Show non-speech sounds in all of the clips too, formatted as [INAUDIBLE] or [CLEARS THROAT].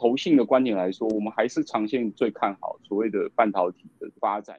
投信的观点来说，我们还是长线最看好所谓的半导体的发展。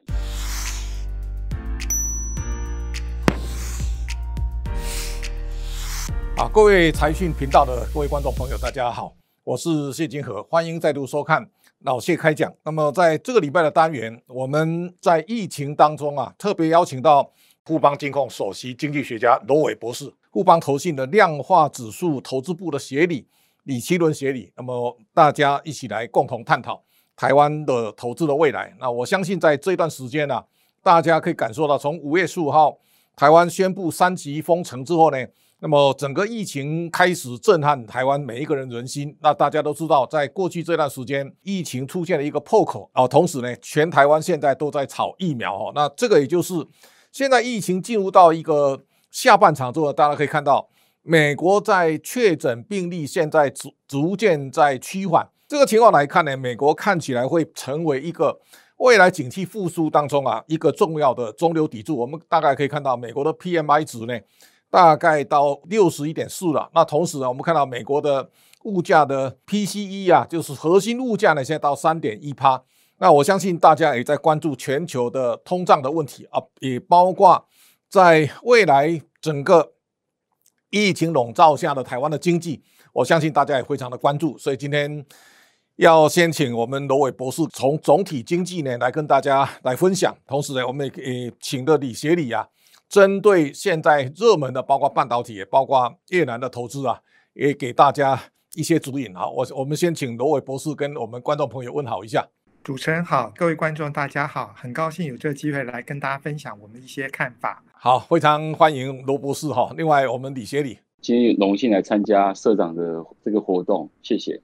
好，各位财讯频道的各位观众朋友，大家好，我是谢金河，欢迎再度收看老谢开讲。那么在这个礼拜的单元，我们在疫情当中啊，特别邀请到富邦金控首席经济学家罗伟博士，富邦投信的量化指数投资部的协理。李奇伦协理，那么大家一起来共同探讨台湾的投资的未来。那我相信在这段时间呢、啊，大家可以感受到，从五月十五号台湾宣布三级封城之后呢，那么整个疫情开始震撼台湾每一个人人心。那大家都知道，在过去这段时间，疫情出现了一个破口啊，同时呢，全台湾现在都在炒疫苗哈。那这个也就是现在疫情进入到一个下半场之后，大家可以看到。美国在确诊病例现在逐逐渐在趋缓，这个情况来看呢，美国看起来会成为一个未来景气复苏当中啊一个重要的中流砥柱。我们大概可以看到美国的 PMI 值呢，大概到六十一点四了。那同时呢，我们看到美国的物价的 PCE 啊，就是核心物价呢，现在到三点一趴。那我相信大家也在关注全球的通胀的问题啊，也包括在未来整个。疫情笼罩下的台湾的经济，我相信大家也非常的关注，所以今天要先请我们罗伟博士从总体经济呢来跟大家来分享，同时呢，我们也请的李协理啊，针对现在热门的包括半导体，也包括越南的投资啊，也给大家一些指引啊。我我们先请罗伟博士跟我们观众朋友问好一下。主持人好，各位观众大家好，很高兴有这个机会来跟大家分享我们一些看法。好，非常欢迎罗博士哈。另外，我们李协理今天荣幸来参加社长的这个活动，谢谢。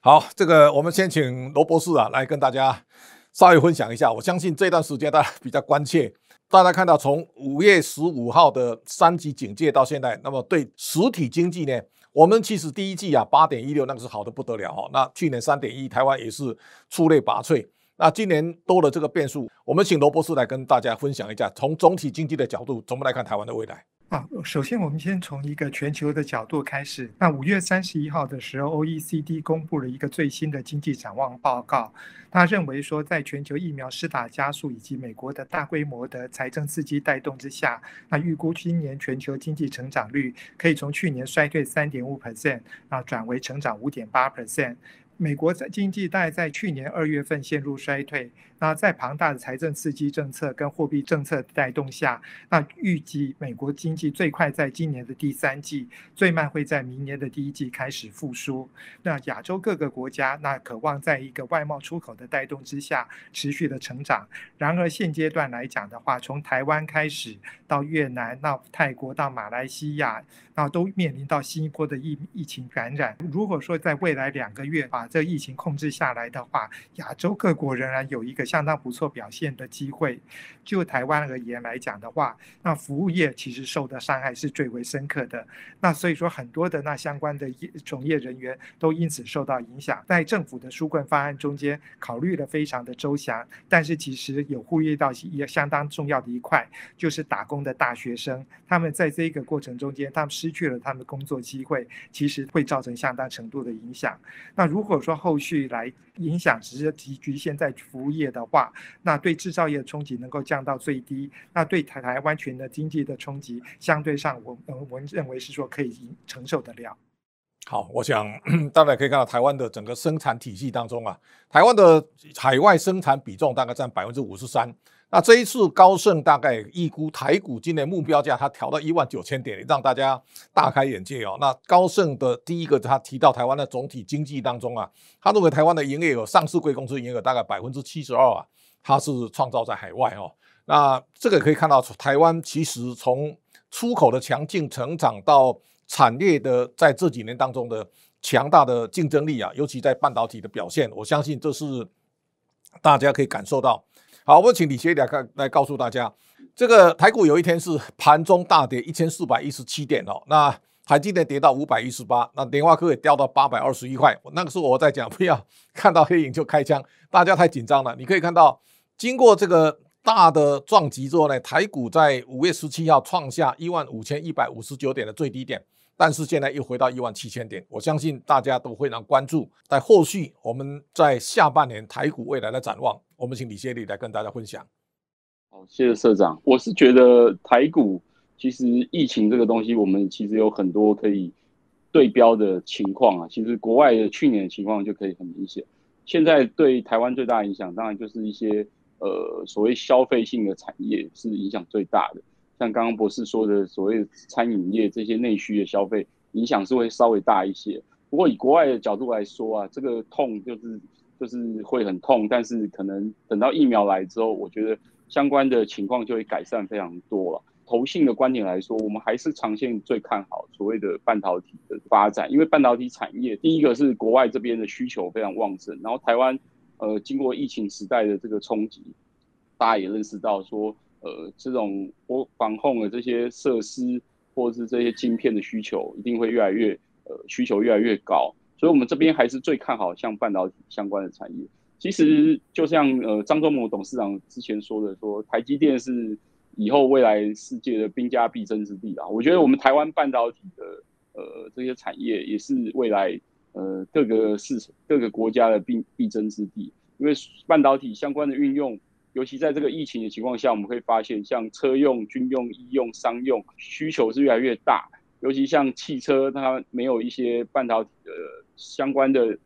好，这个我们先请罗博士啊来跟大家稍微分享一下。我相信这段时间大家比较关切，大家看到从五月十五号的三级警戒到现在，那么对实体经济呢？我们其实第一季啊，八点一六那个是好的不得了哈。那去年三点一，台湾也是出类拔萃。那今年多了这个变数，我们请罗博士来跟大家分享一下，从总体经济的角度，怎么来看台湾的未来？啊，首先我们先从一个全球的角度开始。那五月三十一号的时候，OECD 公布了一个最新的经济展望报告。他认为说，在全球疫苗施打加速以及美国的大规模的财政刺激带动之下，那预估今年全球经济成长率可以从去年衰退三点五 percent 啊，转为成长五点八 percent。美国在经济带在去年二月份陷入衰退。那在庞大的财政刺激政策跟货币政策带动下，那预计美国经济最快在今年的第三季，最慢会在明年的第一季开始复苏。那亚洲各个国家那渴望在一个外贸出口的带动之下持续的成长。然而现阶段来讲的话，从台湾开始到越南，到泰国到马来西亚，那都面临到新一波的疫疫情感染。如果说在未来两个月把这疫情控制下来的话，亚洲各国仍然有一个。相当不错表现的机会。就台湾而言来讲的话，那服务业其实受的伤害是最为深刻的。那所以说，很多的那相关的业从业人员都因此受到影响。在政府的纾困方案中间，考虑的非常的周详，但是其实有忽略到也相当重要的一块，就是打工的大学生，他们在这个过程中间，他们失去了他们的工作机会，其实会造成相当程度的影响。那如果说后续来影响只是局局限在服务业的话，那对制造业的冲击能够降到最低，那对台台湾全的经济的冲击，相对上我我们认为是说可以承受得了。好，我想 [CLEARS THROAT] 大家可以看到台湾的整个生产体系当中啊，台湾的海外生产比重大概占百分之五十三。那这一次高盛大概预估台股今年目标价，它调到一万九千点，让大家大开眼界哦。那高盛的第一个他提到台湾的总体经济当中啊，他认为台湾的营业额，上市贵公司营业额大概百分之七十二啊，它是创造在海外哦。那这个可以看到，台湾其实从出口的强劲成长到产业的在这几年当中的强大的竞争力啊，尤其在半导体的表现，我相信这是大家可以感受到。好，我们请李协理来来告诉大家，这个台股有一天是盘中大跌一千四百一十七点哦，那台积电跌到五百一十八，那联发科也掉到八百二十一块。那个时候我在讲，[LAUGHS] 不要看到黑影就开枪，大家太紧张了。你可以看到，经过这个。大的撞击之后呢，台股在五月十七号创下一万五千一百五十九点的最低点，但是现在又回到一万七千点，我相信大家都非常关注。在后续，我们在下半年台股未来的展望，我们请李协理来跟大家分享。好，谢谢社长。我是觉得台股其实疫情这个东西，我们其实有很多可以对标的情况啊。其实国外的去年的情况就可以很明显。现在对台湾最大影响，当然就是一些呃所谓消费性的产业是影响最大的。像刚刚博士说的，所谓餐饮业这些内需的消费影响是会稍微大一些。不过以国外的角度来说啊，这个痛就是就是会很痛，但是可能等到疫苗来之后，我觉得相关的情况就会改善非常多了。投信的观点来说，我们还是长线最看好所谓的半导体的发展，因为半导体产业第一个是国外这边的需求非常旺盛，然后台湾呃经过疫情时代的这个冲击，大家也认识到说。呃，这种我防控的这些设施，或是这些晶片的需求，一定会越来越呃需求越来越高，所以我们这边还是最看好像半导体相关的产业。其实就像呃张忠谋董事长之前说的说，台积电是以后未来世界的兵家必争之地啊。我觉得我们台湾半导体的呃这些产业也是未来呃各个市各个国家的必必争之地，因为半导体相关的运用。尤其在这个疫情的情况下，我们会发现，像车用、军用、医用、商用需求是越来越大。尤其像汽车，它没有一些半导体的相关的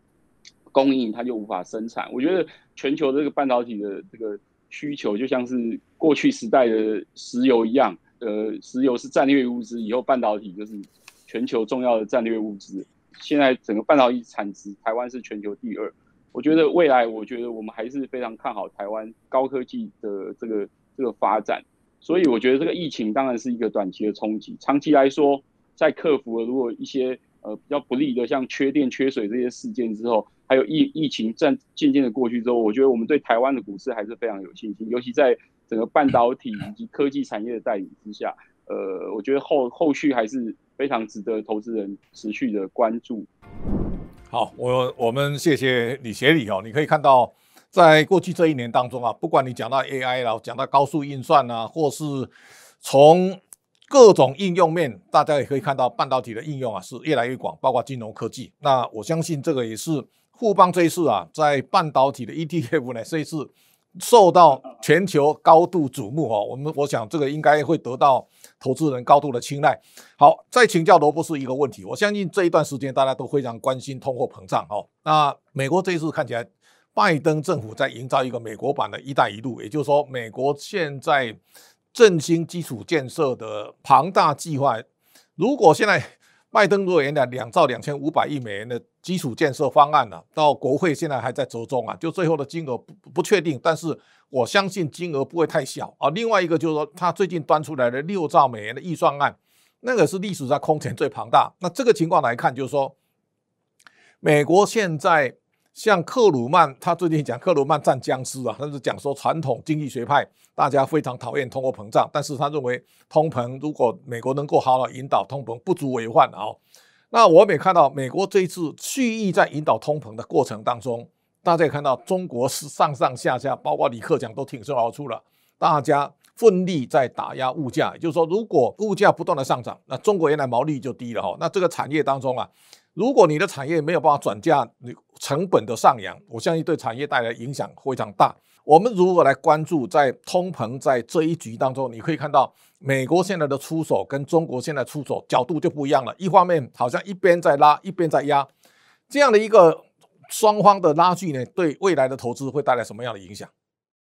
供应，它就无法生产。我觉得全球这个半导体的这个需求，就像是过去时代的石油一样。呃，石油是战略物资，以后半导体就是全球重要的战略物资。现在整个半导体产值，台湾是全球第二。我觉得未来，我觉得我们还是非常看好台湾高科技的这个这个发展，所以我觉得这个疫情当然是一个短期的冲击，长期来说，在克服了如果一些呃比较不利的像缺电、缺水这些事件之后，还有疫疫情渐渐渐的过去之后，我觉得我们对台湾的股市还是非常有信心，尤其在整个半导体以及科技产业的带领之下，呃，我觉得后后续还是非常值得投资人持续的关注。好，我我们谢谢李协理哦。你可以看到，在过去这一年当中啊，不管你讲到 AI 啦，讲到高速运算啊，或是从各种应用面，大家也可以看到半导体的应用啊是越来越广，包括金融科技。那我相信这个也是富邦这一次啊，在半导体的 ETF 呢，这一次。受到全球高度瞩目哦，我们我想这个应该会得到投资人高度的青睐。好，再请教罗博士一个问题，我相信这一段时间大家都非常关心通货膨胀哦。那美国这一次看起来，拜登政府在营造一个美国版的一带一路，也就是说，美国现在振兴基础建设的庞大计划，如果现在。拜登如果原来两兆两千五百亿美元的基础建设方案呢、到国会现在还在折中啊，就最后的金额不不确定，但是我相信金额不会太小啊。另外一个就是说，他最近端出来的六兆美元的预算案，那个是历史上空前最庞大。那这个情况来看，就是说，美国现在。像克鲁曼，他最近讲克鲁曼战僵尸啊，他是讲说传统经济学派大家非常讨厌通货膨胀，但是他认为通膨如果美国能够好好引导通膨，不足为患啊。那我们也看到美国这一次蓄意在引导通膨的过程当中，大家也看到中国是上上下下，包括李克强都挺身而出了，大家奋力在打压物价。也就是说，如果物价不断的上涨，那中国原来毛利就低了哈，那这个产业当中啊。如果你的产业没有办法转嫁，你成本的上扬，我相信对产业带来影响非常大。我们如何来关注在通膨在这一局当中，你可以看到美国现在的出手跟中国现在出手角度就不一样了。一方面好像一边在拉，一边在压，这样的一个双方的拉锯呢，对未来的投资会带来什么样的影响？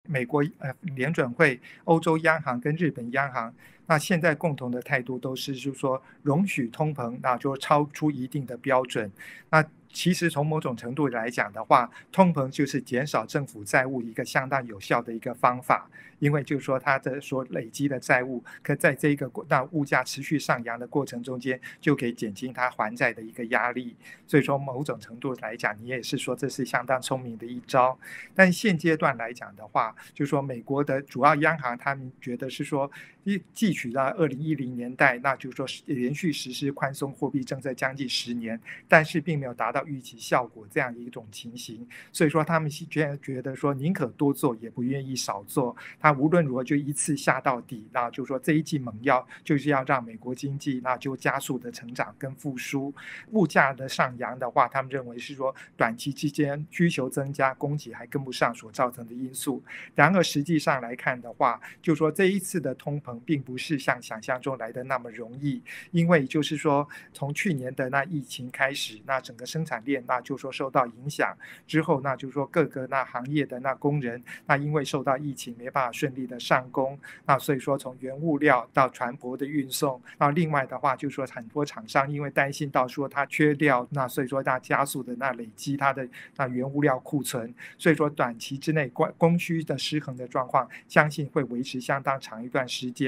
美国呃联准会、欧洲央行跟日本央行。那现在共同的态度都是，就是说容许通膨，那就超出一定的标准。那其实从某种程度来讲的话，通膨就是减少政府债务一个相当有效的一个方法，因为就是说它的所累积的债务，可在这个那物价持续上扬的过程中间，就可以减轻它还债的一个压力。所以说某种程度来讲，你也是说这是相当聪明的一招。但现阶段来讲的话，就是说美国的主要央行他们觉得是说，一汲取到二零一零年代，那就是说连续实施宽松货币政策将近十年，但是并没有达到预期效果这样一种情形。所以说他们是觉觉得说宁可多做，也不愿意少做。他无论如何就一次下到底，那就说这一剂猛药就是要让美国经济那就加速的成长跟复苏。物价的上扬的话，他们认为是说短期之间需求增加，供给还跟不上所造成的因素。然而实际上来看的话，就说这一次的通膨并不是像想象中来的那么容易，因为就是说从去年的那疫情开始，那整个生产链那就说受到影响之后，那就说各个那行业的那工人那因为受到疫情没办法顺利的上工，那所以说从原物料到船舶的运送，那另外的话就是说很多厂商因为担心到说它缺料，那所以说那加速的那累积它的那原物料库存，所以说短期之内供供需的失衡的状况，相信会维持相当长一段时间。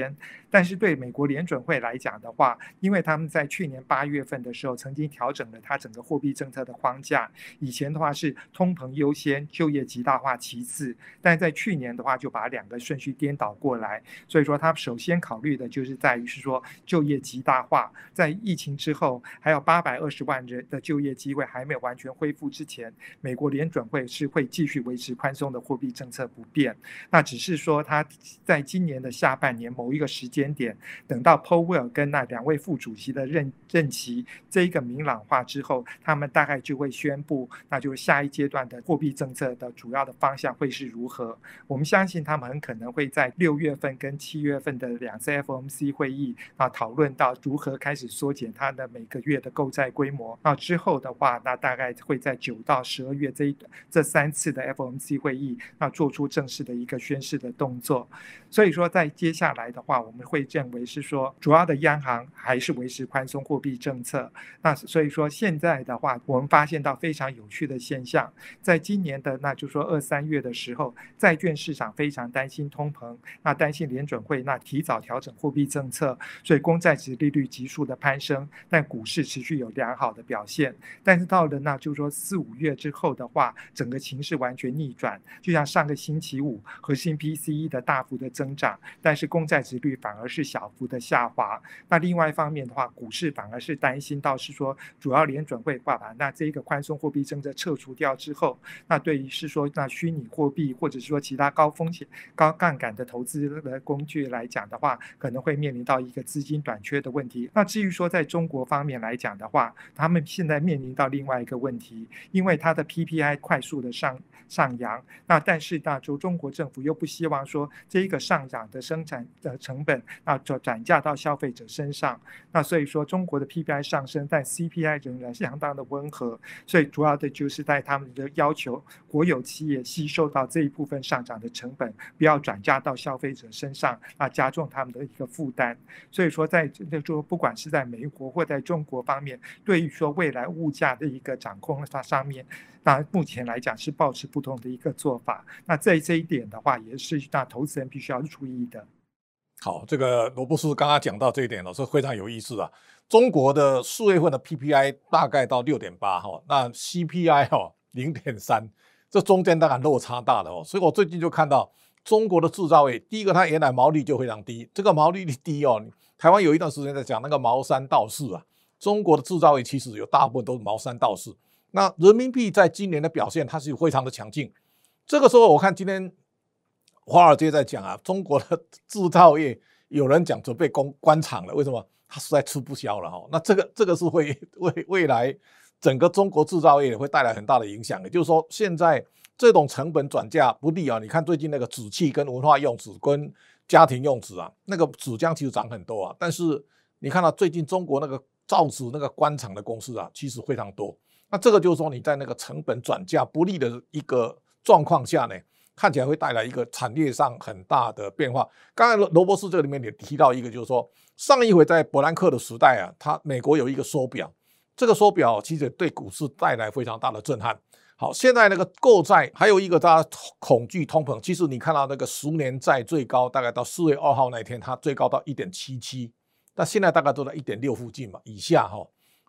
但是对美国联准会来讲的话，因为他们在去年八月份的时候曾经调整了它整个货币政策的框架，以前的话是通膨优先，就业极大化其次，但在去年的话就把两个顺序颠倒过来，所以说他首先考虑的就是在于是说就业极大化，在疫情之后还有八百二十万人的就业机会还没有完全恢复之前，美国联准会是会继续维持宽松的货币政策不变，那只是说他在今年的下半年某某一个时间点，等到 Powell 跟那两位副主席的任任期这一个明朗化之后，他们大概就会宣布，那就是下一阶段的货币政策的主要的方向会是如何。我们相信他们很可能会在六月份跟七月份的两次 FOMC 会议啊讨论到如何开始缩减它的每个月的购债规模。那之后的话，那大概会在九到十二月这一这三次的 FOMC 会议，那做出正式的一个宣示的动作。所以说，在接下来的话，我们会认为是说，主要的央行还是维持宽松货币政策。那所以说，现在的话，我们发现到非常有趣的现象，在今年的那就说二三月的时候，债券市场非常担心通膨，那担心联准会那提早调整货币政策，所以公债值利率急速的攀升，但股市持续有良好的表现。但是到了那就说四五月之后的话，整个情势完全逆转，就像上个星期五核心 PCE 的大幅的增长，但是公债殖率反而是小幅的下滑。那另外一方面的话，股市反而是担心到是说，主要联准会把把那这一个宽松货币政策撤除掉之后，那对于是说那虚拟货币或者是说其他高风险、高杠杆的投资的工具来讲的话，可能会面临到一个资金短缺的问题。那至于说在中国方面来讲的话，他们现在面临到另外一个问题，因为它的 PPI 快速的上上扬，那但是那就中国政府又不希望说这一个上涨的生产的成本那转转嫁到消费者身上，那所以说中国的 PPI 上升，但 CPI 仍然相当的温和，所以主要的就是在他们的要求国有企业吸收到这一部分上涨的成本，不要转嫁到消费者身上，啊，加重他们的一个负担。所以说在那说不管是在美国或在中国方面，对于说未来物价的一个掌控它上面，那目前来讲是保持不同的一个做法。那在这一点的话，也是那投资人必须要注意的。好，这个罗博士刚刚讲到这一点了，是非常有意思啊。中国的四月份的 PPI 大概到六点八哈，那 CPI 哈零点三，这中间当然落差大了哦。所以我最近就看到中国的制造业，第一个它原来毛利就非常低，这个毛利率低哦。台湾有一段时间在讲那个毛三到四啊，中国的制造业其实有大部分都是毛三到四。那人民币在今年的表现，它是非常的强劲。这个时候我看今天。华尔街在讲啊，中国的制造业有人讲准备关关厂了，为什么？它实在吃不消了哈。[LAUGHS] 那这个这个是会 [LAUGHS] 未未来整个中国制造业会带来很大的影响。也就是说，现在这种成本转嫁不利啊。你看最近那个纸器跟文化用纸跟家庭用纸啊，那个纸浆其实涨很多啊。但是你看到最近中国那个造纸那个关厂的公司啊，其实非常多。那这个就是说你在那个成本转嫁不利的一个状况下呢，看起来会带来一个产业上很大的变化。刚才罗罗博士这里面也提到一个，就是说上一回在伯南克的时代啊，他美国有一个缩表，这个缩表其实对股市带来非常大的震撼。好，现在那个购债还有一个大家恐惧通膨，其实你看到那个十年债最高大概到四月二号那天，它最高到一点七七，但现在大概都在一点六附近嘛以下哈。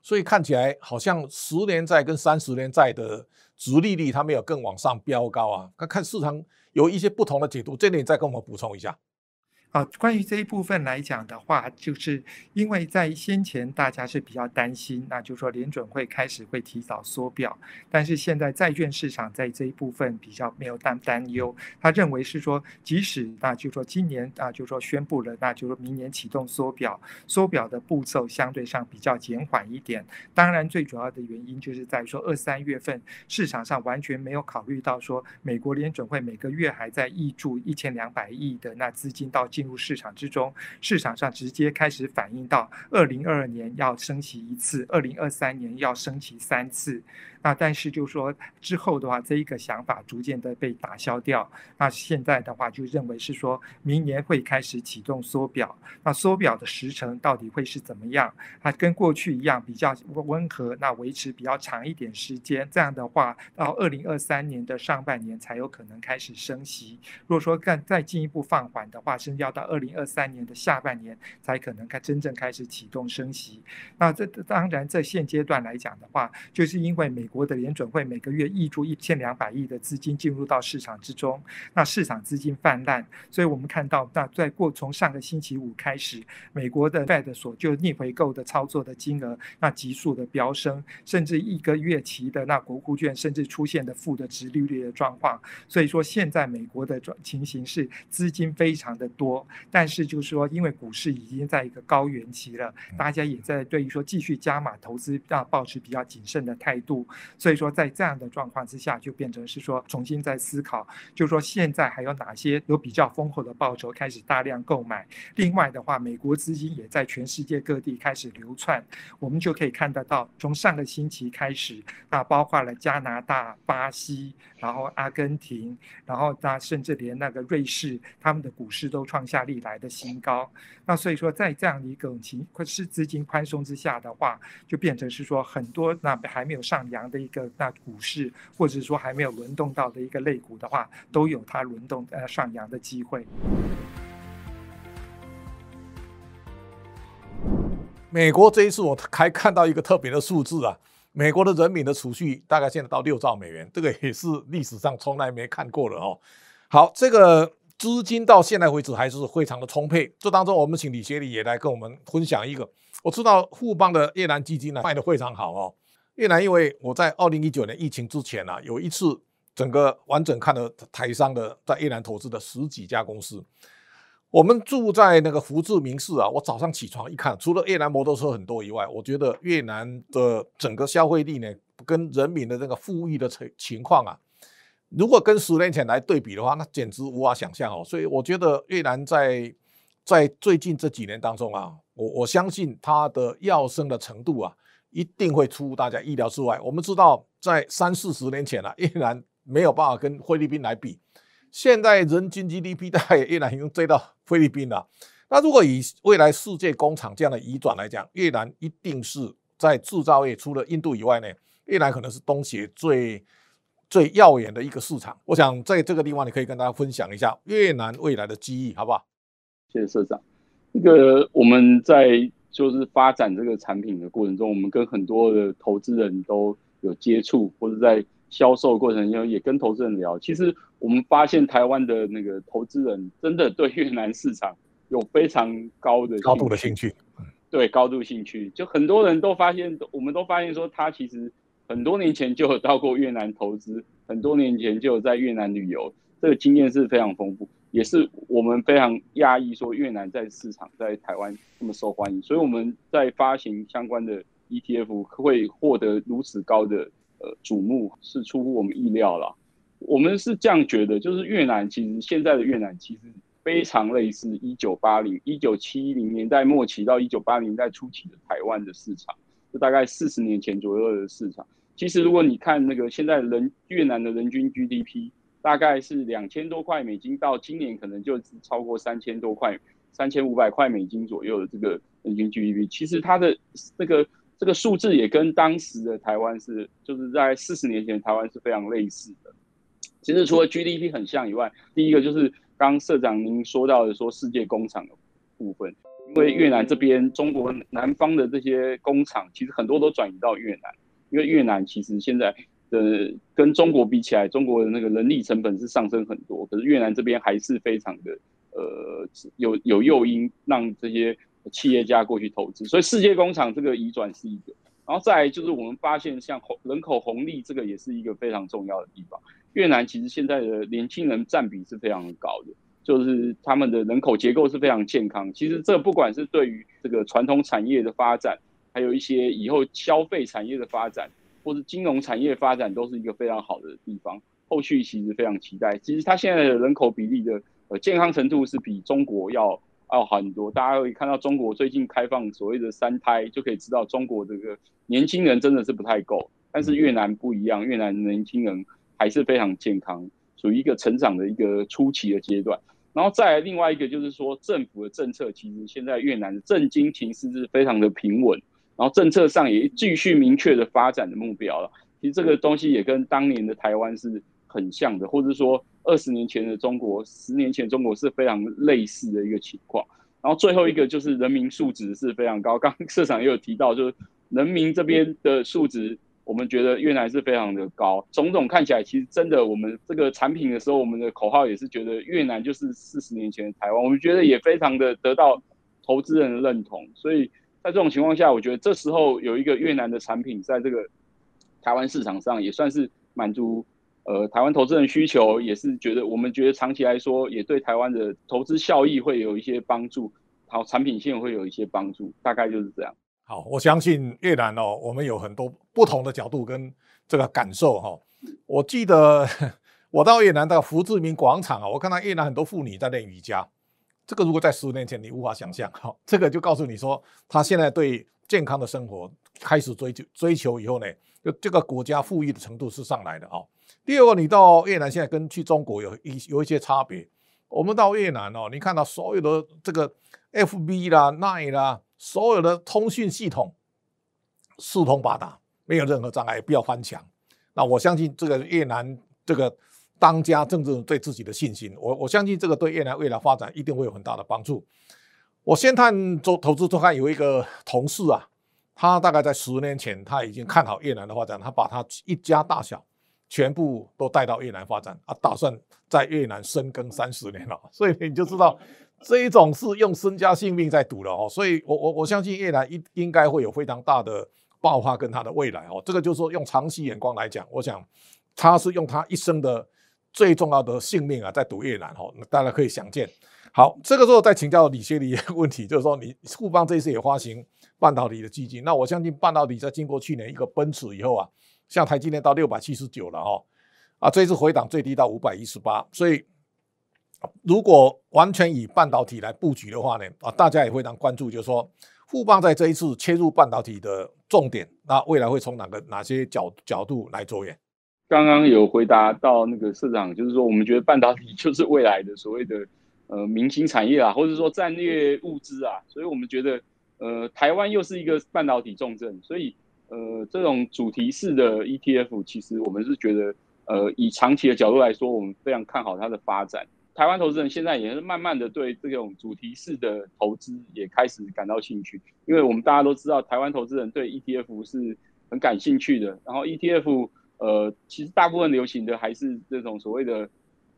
所以看起来好像十年债跟三十年债的殖利率它没有更往上飙高啊。看看市场有一些不同的解读，这点再跟我们补充一下。啊，关于这一部分来讲的话，就是因为在先前大家是比较担心，那就是说联准会开始会提早缩表，但是现在债券市场在这一部分比较没有担担忧，他认为是说，即使那就是说今年啊，就是说宣布了，那就是说明年启动缩表，缩表的步骤相对上比较减缓一点。当然，最主要的原因就是在说二三月份市场上完全没有考虑到说美国联准会每个月还在挹注一千两百亿的那资金到。进入市场之中，市场上直接开始反映到二零二二年要升息一次，二零二三年要升息三次。那但是就说之后的话，这一个想法逐渐的被打消掉。那现在的话就认为是说明年会开始启动缩表。那缩表的时程到底会是怎么样？它跟过去一样比较温和，那维持比较长一点时间。这样的话，到二零二三年的上半年才有可能开始升息。如果说更再进一步放缓的话，甚至要到二零二三年的下半年才可能开真正开始启动升息。那这当然在现阶段来讲的话，就是因为美国国的联准会每个月挹注一千两百亿的资金进入到市场之中，那市场资金泛滥，所以我们看到，那在过从上个星期五开始，美国的 Fed 所就逆回购的操作的金额，那急速的飙升，甚至一个月期的那国库券甚至出现的负的值利率的状况。所以说，现在美国的状情形是资金非常的多，但是就是说，因为股市已经在一个高原期了，大家也在对于说继续加码投资，要保持比较谨慎的态度。所以说，在这样的状况之下，就变成是说重新在思考，就是说现在还有哪些有比较丰厚的报酬开始大量购买。另外的话，美国资金也在全世界各地开始流窜，我们就可以看得到，从上个星期开始，那包括了加拿大、巴西，然后阿根廷，然后那甚至连那个瑞士，他们的股市都创下历来的新高。那所以说，在这样的一个情况是资金宽松之下的话，就变成是说很多那还没有上扬的。一个那股市，或者说还没有轮动到的一个类股的话，都有它轮动呃上扬的机会。美国这一次我还看到一个特别的数字啊，美国的人民的储蓄大概现在到六兆美元，这个也是历史上从来没看过的哦。好，这个资金到现在为止还是非常的充沛。这当中我们请李学礼也来跟我们分享一个，我知道富邦的越南基金呢卖得非常好哦。越南，因为我在二零一九年疫情之前啊，有一次整个完整看了台商的在越南投资的十几家公司。我们住在那个福智名仕啊，我早上起床一看，除了越南摩托车很多以外，我觉得越南的整个消费力呢，跟人民的这个富裕的情情况啊，如果跟十年前来对比的话，那简直无法想象哦。所以我觉得越南在在最近这几年当中啊，我我相信它的要升的程度啊。一定会出乎大家意料之外。我们知道，在三四十年前啊，越南没有办法跟菲律宾来比。现在人均 GDP 大概越南已经追到菲律宾了。那如果以未来世界工厂这样的移转来讲，越南一定是在制造业除了印度以外呢，越南可能是东协最最耀眼的一个市场。我想在这个地方，你可以跟大家分享一下越南未来的机遇，好不好？谢谢社长。这个我们在。就是发展这个产品的过程中，我们跟很多的投资人都有接触，或者在销售过程中也跟投资人聊。其实我们发现台湾的那个投资人真的对越南市场有非常高的高度的兴趣，对高度兴趣。就很多人都发现，我们都发现说，他其实很多年前就有到过越南投资，很多年前就有在越南旅游，这个经验是非常丰富。也是我们非常讶异，说越南在市场在台湾那么受欢迎，所以我们在发行相关的 ETF 会获得如此高的呃瞩目，是出乎我们意料了。我们是这样觉得，就是越南其实现在的越南其实非常类似一九八零、一九七零年代末期到一九八零年代初期的台湾的市场，就大概四十年前左右的市场。其实如果你看那个现在人越南的人均 GDP。大概是两千多块美金，到今年可能就超过三千多块，三千五百块美金左右的这个人均 GDP。其实它的这个这个数字也跟当时的台湾是，就是在四十年前台湾是非常类似的。其实除了 GDP 很像以外，第一个就是刚刚社长您说到的说世界工厂的部分，因为越南这边中国南方的这些工厂其实很多都转移到越南，因为越南其实现在。呃，跟中国比起来，中国的那个人力成本是上升很多，可是越南这边还是非常的，呃有有诱因让这些企业家过去投资，所以世界工厂这个移转是一个，然后再来就是我们发现像红人口红利这个也是一个非常重要的地方。越南其实现在的年轻人占比是非常高的，就是他们的人口结构是非常健康。其实这不管是对于这个传统产业的发展，还有一些以后消费产业的发展，或是金融产业发展，都是一个非常好的地方。后续其实非常期待。其实它现在的人口比例的呃健康程度是比中国要要好很多。大家可以看到中国最近开放所谓的三胎，就可以知道中国这个年轻人真的是不太够。但是越南不一样，越南年轻人。还是非常健康，属于一个成长的一个初期的阶段。然后再来另外一个就是说，政府的政策其实现在越南的政经情势是非常的平稳，然后政策上也继续明确的发展的目标了。其实这个东西也跟当年的台湾是很像的，或者说二十年前的中国、十年前中国是非常类似的一个情况。然后最后一个就是人民素质是非常高，刚刚社长也有提到，就是人民这边的素质。我们觉得越南是非常的高，种种看起来其实真的，我们这个产品的时候，我们的口号也是觉得越南就是四十年前的台湾，我们觉得也非常的得到投资人的认同。所以在这种情况下，我觉得这时候有一个越南的产品在这个台湾市场上也算是满足呃台湾投资人需求，也是觉得我们觉得长期来说也对台湾的投资效益会有一些帮助，好产品线会有一些帮助，大概就是这样。好，我相信越南哦，我们有很多不同的角度跟这个感受哈。我记得 [LAUGHS] 我到越南的胡志明广场啊，我看到越南很多妇女在练瑜伽，这个如果在十五年前你无法想象哈。这个就告诉你说，他现在对健康的生活开始追求追求以后呢，就这个国家富裕的程度是上来的啊。第二个，你到越南现在跟去中国有一有一些差别。我们到越南哦，你看到所有的这个 FB 啦、Line 啦。所有的通讯系统四通八达，没有任何障碍，不要翻墙。那我相信这个越南这个当家政治人对自己的信心，我我相信这个对越南未来发展一定会有很大的帮助。我先看周投资周刊有一个同事啊，他大概在十年前他已经看好越南的发展，他把他一家大小全部都带到越南发展，啊，打算在越南深耕三十年了，[LAUGHS] 所以你就知道。这一种是用身家性命在赌的哦，所以我我我相信越南应应该会有非常大的爆发跟它的未来哦。这个就是说用长期眼光来讲，我想他是用他一生的最重要的性命啊在赌越南哦。大家可以想见。好，这个时候再请教李学礼一个问题，就是说你富邦这一次也发行半导体的基金，那我相信半导体在经过去年一个奔驰以后啊，像台积电到六百七十九了哦，啊这一次回档最低到五百一十八，所以。如果完全以半导体来布局的话呢，啊，大家也非常关注，就是说富邦在这一次切入半导体的重点，那未来会从哪个哪些角角度来着眼？刚刚有回答到那个社长，就是说我们觉得半导体就是未来的所谓的呃明星产业啊，或者说战略物资啊，所以我们觉得呃台湾又是一个半导体重镇，所以呃这种主题式的 ETF，其实我们是觉得呃以长期的角度来说，我们非常看好它的发展。台湾投资人现在也是慢慢的对这种主题式的投资也开始感到兴趣，因为我们大家都知道，台湾投资人对 ETF 是很感兴趣的。然后 ETF，呃，其实大部分流行的还是这种所谓的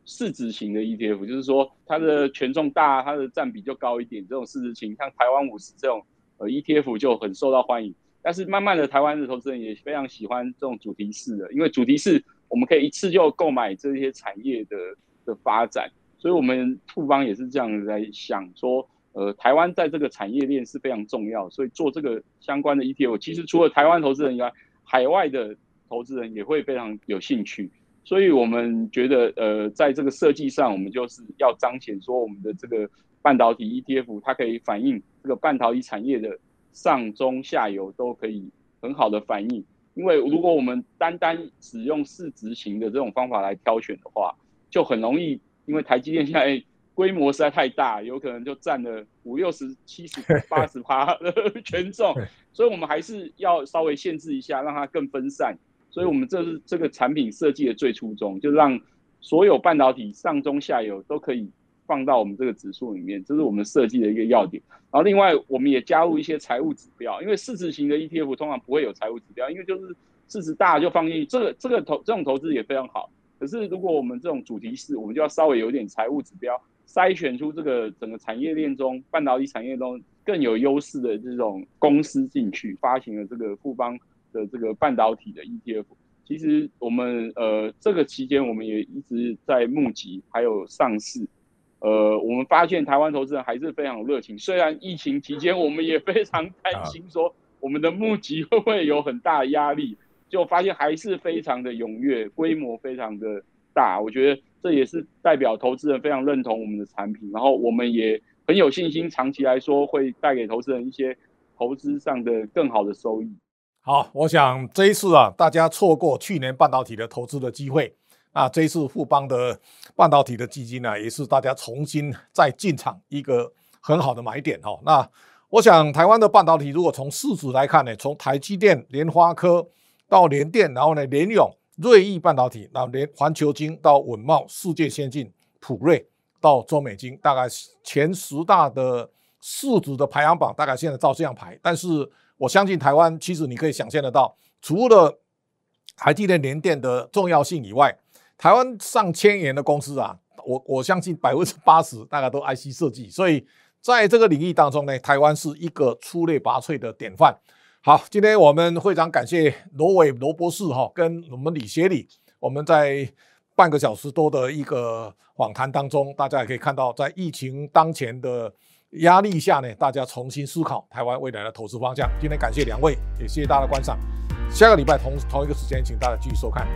市值型的 ETF，就是说它的权重大，它的占比就高一点。这种市值型，像台湾五十这种呃 ETF 就很受到欢迎。但是慢慢的，台湾的投资人也非常喜欢这种主题式的，因为主题式我们可以一次就购买这些产业的的发展。所以，我们富邦也是这样在想说，呃，台湾在这个产业链是非常重要，所以做这个相关的 ETF，其实除了台湾投资人以外，海外的投资人也会非常有兴趣。所以我们觉得，呃，在这个设计上，我们就是要彰显说，我们的这个半导体 ETF，它可以反映这个半导体产业的上中下游都可以很好的反映。因为如果我们单单使用市值型的这种方法来挑选的话，就很容易。因为台积电现在规模实在太大，有可能就占了五六十、七十、八十趴的 [LAUGHS] 权重，所以我们还是要稍微限制一下，让它更分散。所以我们这是这个产品设计的最初衷，就让所有半导体上中下游都可以放到我们这个指数里面，这是我们设计的一个要点。然后另外我们也加入一些财务指标，因为市值型的 ETF 通常不会有财务指标，因为就是市值大就放进去，这个这个投这种投资也非常好。可是，如果我们这种主题式，我们就要稍微有点财务指标，筛选出这个整个产业链中半导体产业中更有优势的这种公司进去，发行了这个富邦的这个半导体的 ETF。其实我们呃这个期间我们也一直在募集，还有上市。呃，我们发现台湾投资人还是非常有热情，虽然疫情期间我们也非常 [LAUGHS] 担心说我们的募集会不会有很大的压力，就发现还是非常的踊跃，规模非常的大。我觉得这也是代表投资人非常认同我们的产品，然后我们也很有信心，长期来说会带给投资人一些投资上的更好的收益。好，我想这一次啊，大家错过去年半导体的投资的机会。啊，这一次富邦的半导体的基金呢、也是大家重新再进场一个很好的买点哦。那我想，台湾的半导体如果从市值来看呢，从台积电、联发科到联电，然后呢联咏、瑞昱半导体，然后连环球晶到稳懋、世界先进、普瑞到中美晶，大概前十大的市值的排行榜，大概现在照这样排。但是我相信台湾，其实你可以想象得到，除了台积电、联电的重要性以外，台湾上千元的公司啊，我我相信百分之八十大概都 IC 设计，所以在这个领域当中呢，台湾是一个出类拔萃的典范。好，今天我们非常感谢罗伟罗博士哈，跟我们李协理，我们在半个小时多的一个访谈当中，大家也可以看到，在疫情当前的压力下呢，大家重新思考台湾未来的投资方向。今天感谢两位，也谢谢大家的观赏。下个礼拜同同一个时间，请大家继续收看。